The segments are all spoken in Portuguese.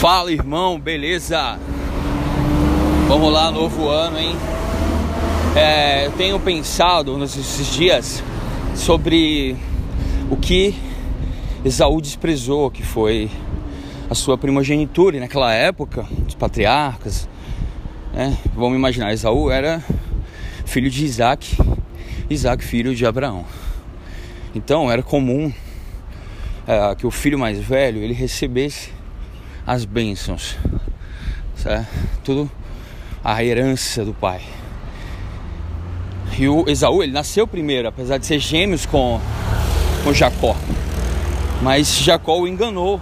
Fala irmão, beleza? Vamos lá, novo ano, hein? É, eu tenho pensado nesses dias sobre o que Esaú desprezou, que foi a sua primogenitura. E naquela época, os patriarcas, né? Vamos imaginar, Esaú era filho de Isaac, Isaac filho de Abraão. Então era comum é, que o filho mais velho ele recebesse as bênçãos, certo? tudo a herança do pai. E o Esaú ele nasceu primeiro, apesar de ser gêmeos com, com Jacó. Mas Jacó o enganou.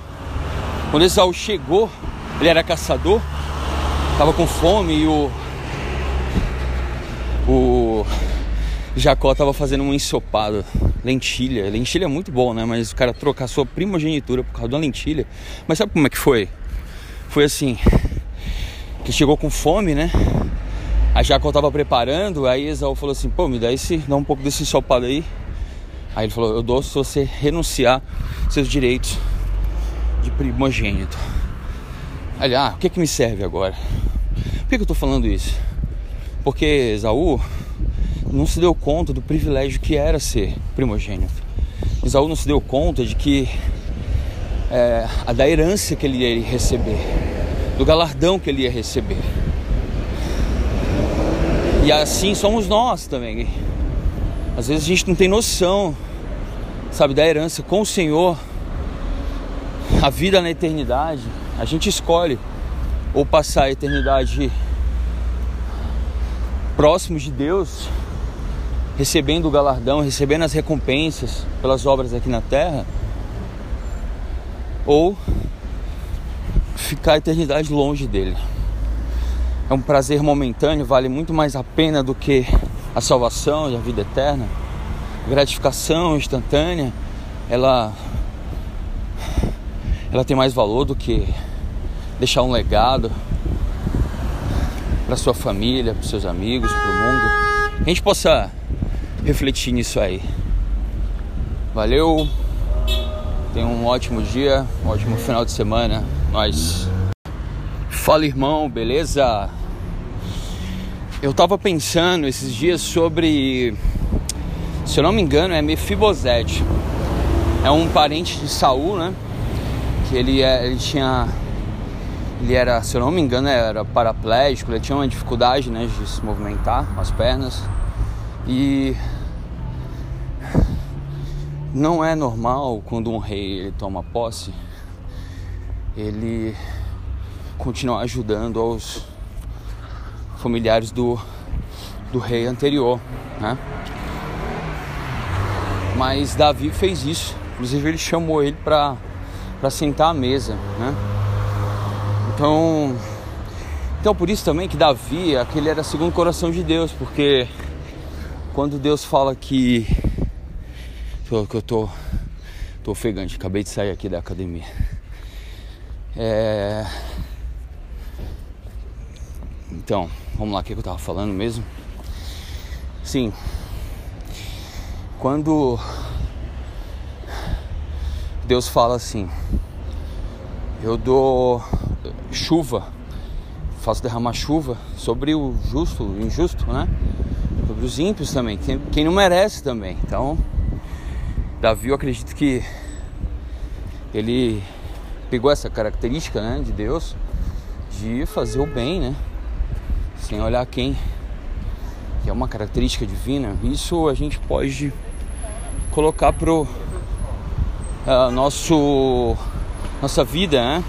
Quando Esaú chegou, ele era caçador, estava com fome e o, o Jacó estava fazendo um ensopado, lentilha. Lentilha é muito bom, né? Mas o cara trocar sua primogenitura por causa da lentilha. Mas sabe como é que foi? Foi assim: que chegou com fome, né? A Jacó estava preparando, aí Esaú falou assim: pô, me dá, esse, dá um pouco desse ensopado aí. Aí ele falou: eu dou se você renunciar seus direitos de primogênito. Aí, ah, o que, que me serve agora? Por que, que eu estou falando isso? Porque Esaú não se deu conta do privilégio que era ser primogênito. Esaú não se deu conta de que é, a da herança que ele ia receber, do galardão que ele ia receber. E assim somos nós também. Às vezes a gente não tem noção, sabe, da herança com o Senhor, a vida na eternidade. A gente escolhe ou passar a eternidade próximos de Deus recebendo o galardão, recebendo as recompensas pelas obras aqui na terra, ou ficar a eternidade longe dele. É um prazer momentâneo, vale muito mais a pena do que a salvação e a vida eterna. Gratificação instantânea, ela ela tem mais valor do que deixar um legado para sua família, para seus amigos, para o mundo. A gente possa refletir nisso aí. Valeu, tenha um ótimo dia, um ótimo final de semana. Nós. Fala irmão, beleza? Eu tava pensando esses dias sobre, se eu não me engano, é Mefibosete. É um parente de Saul, né? Que ele, é, ele tinha ele era, se eu não me engano, era paraplégico, ele tinha uma dificuldade né, de se movimentar com as pernas. E não é normal quando um rei ele toma posse, ele continuar ajudando aos familiares do, do rei anterior, né? Mas Davi fez isso, inclusive ele chamou ele para sentar à mesa, né? Então, então por isso também que Davi, aquele era segundo o coração de Deus, porque quando Deus fala que Tô, que eu tô, tô ofegante, acabei de sair aqui da academia. É... Então, vamos lá, o que eu tava falando mesmo? Sim, quando Deus fala assim, eu dou chuva, faço derramar chuva sobre o justo, o injusto, né? Sobre os ímpios também, quem não merece também. Então, Davi, eu acredito que ele pegou essa característica né, de Deus de fazer o bem, né? Sem olhar quem, que é uma característica divina. Isso a gente pode colocar pro uh, nosso nossa vida, né?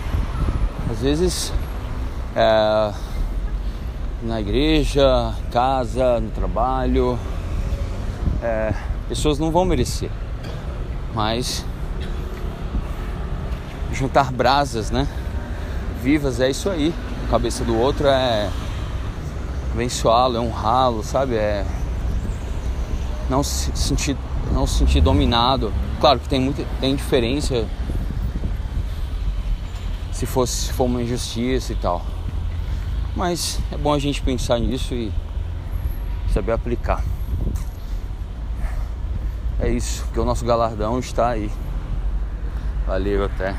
Às vezes uh, na igreja, casa, no trabalho, uh, pessoas não vão merecer mas juntar brasas, né? Vivas é isso aí. A cabeça do outro é abençoá-lo, é honrá-lo, sabe? É não se sentir não se sentir dominado. Claro que tem muita tem diferença se fosse se for uma injustiça e tal. Mas é bom a gente pensar nisso e saber aplicar. É isso, que o nosso galardão está aí. Valeu, até.